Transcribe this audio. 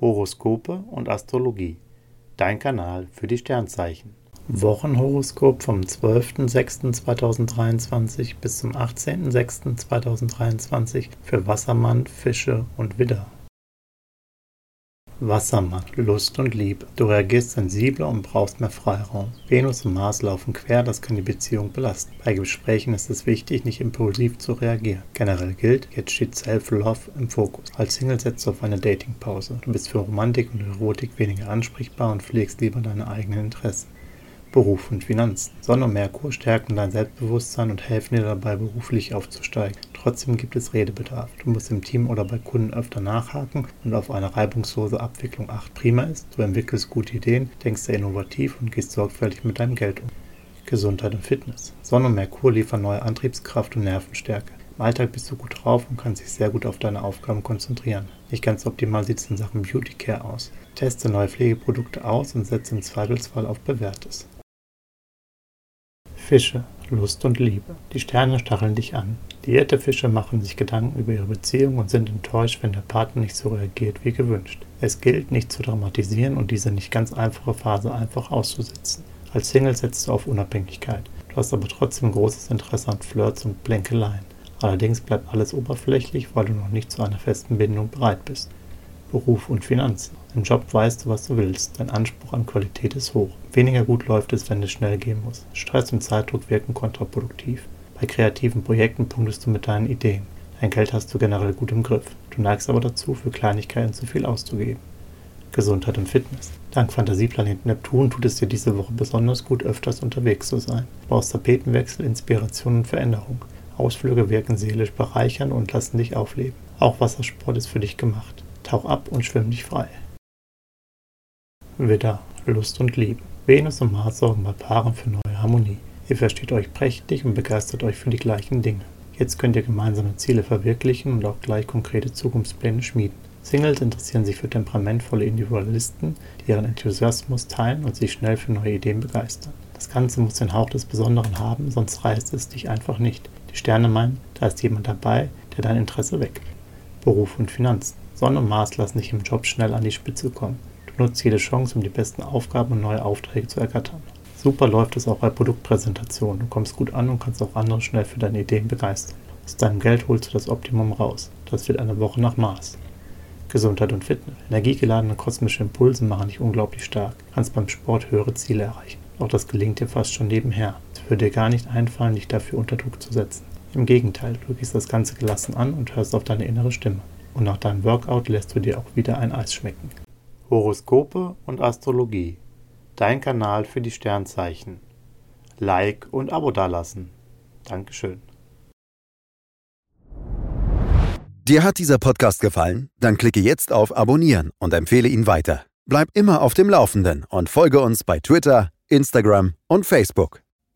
Horoskope und Astrologie. Dein Kanal für die Sternzeichen. Wochenhoroskop vom 12.06.2023 bis zum 18.06.2023 für Wassermann, Fische und Widder. Wassermann, Lust und Liebe. Du reagierst sensibler und brauchst mehr Freiraum. Venus und Mars laufen quer, das kann die Beziehung belasten. Bei Gesprächen ist es wichtig, nicht impulsiv zu reagieren. Generell gilt, jetzt steht Self-Love im Fokus. Als Single setzt du auf eine Datingpause. Du bist für Romantik und Erotik weniger ansprechbar und pflegst lieber deine eigenen Interessen. Beruf und Finanzen. Sonne und Merkur stärken dein Selbstbewusstsein und helfen dir dabei, beruflich aufzusteigen. Trotzdem gibt es Redebedarf. Du musst im Team oder bei Kunden öfter nachhaken und auf eine reibungslose Abwicklung achten. Prima ist, du entwickelst gute Ideen, denkst sehr innovativ und gehst sorgfältig mit deinem Geld um. Gesundheit und Fitness. Sonne und Merkur liefern neue Antriebskraft und Nervenstärke. Im Alltag bist du gut drauf und kannst dich sehr gut auf deine Aufgaben konzentrieren. Nicht ganz optimal sieht es in Sachen Beauty Care aus. Teste neue Pflegeprodukte aus und setze im Zweifelsfall auf Bewährtes. Fische, Lust und Liebe. Die Sterne stacheln dich an. Diäte Fische machen sich Gedanken über ihre Beziehung und sind enttäuscht, wenn der Partner nicht so reagiert wie gewünscht. Es gilt, nicht zu dramatisieren und diese nicht ganz einfache Phase einfach auszusitzen. Als Single setzt du auf Unabhängigkeit. Du hast aber trotzdem großes Interesse an Flirts und Blänkeleien. Allerdings bleibt alles oberflächlich, weil du noch nicht zu einer festen Bindung bereit bist. Beruf und Finanzen. Im Job weißt du, was du willst. Dein Anspruch an Qualität ist hoch. Weniger gut läuft es, wenn es schnell gehen muss. Stress und Zeitdruck wirken kontraproduktiv. Bei kreativen Projekten punktest du mit deinen Ideen. Dein Geld hast du generell gut im Griff. Du neigst aber dazu, für Kleinigkeiten zu viel auszugeben. Gesundheit und Fitness. Dank Fantasieplanet Neptun tut es dir diese Woche besonders gut, öfters unterwegs zu sein. Du brauchst Tapetenwechsel, Inspiration und Veränderung. Ausflüge wirken seelisch bereichern und lassen dich aufleben. Auch Wassersport ist für dich gemacht. Tauch ab und schwimm dich frei. Widder, Lust und Liebe. Venus und Mars sorgen bei Paaren für neue Harmonie. Ihr versteht euch prächtig und begeistert euch für die gleichen Dinge. Jetzt könnt ihr gemeinsame Ziele verwirklichen und auch gleich konkrete Zukunftspläne schmieden. Singles interessieren sich für temperamentvolle Individualisten, die ihren Enthusiasmus teilen und sich schnell für neue Ideen begeistern. Das Ganze muss den Hauch des Besonderen haben, sonst reißt es dich einfach nicht. Die Sterne meinen, da ist jemand dabei, der dein Interesse weckt. Beruf und Finanzen. Sonne und Mars lassen dich im Job schnell an die Spitze kommen. Du nutzt jede Chance, um die besten Aufgaben und neue Aufträge zu ergattern. Super läuft es auch bei Produktpräsentationen. Du kommst gut an und kannst auch andere schnell für deine Ideen begeistern. Aus deinem Geld holst du das Optimum raus. Das wird eine Woche nach Mars. Gesundheit und Fitness. Energiegeladene kosmische Impulse machen dich unglaublich stark. Kannst beim Sport höhere Ziele erreichen. Auch das gelingt dir fast schon nebenher. Es würde dir gar nicht einfallen, dich dafür unter Druck zu setzen. Im Gegenteil, du gehst das Ganze gelassen an und hörst auf deine innere Stimme und nach deinem Workout lässt du dir auch wieder ein Eis schmecken. Horoskope und Astrologie. Dein Kanal für die Sternzeichen. Like und Abo dalassen. Dankeschön. Dir hat dieser Podcast gefallen? Dann klicke jetzt auf Abonnieren und empfehle ihn weiter. Bleib immer auf dem Laufenden und folge uns bei Twitter, Instagram und Facebook.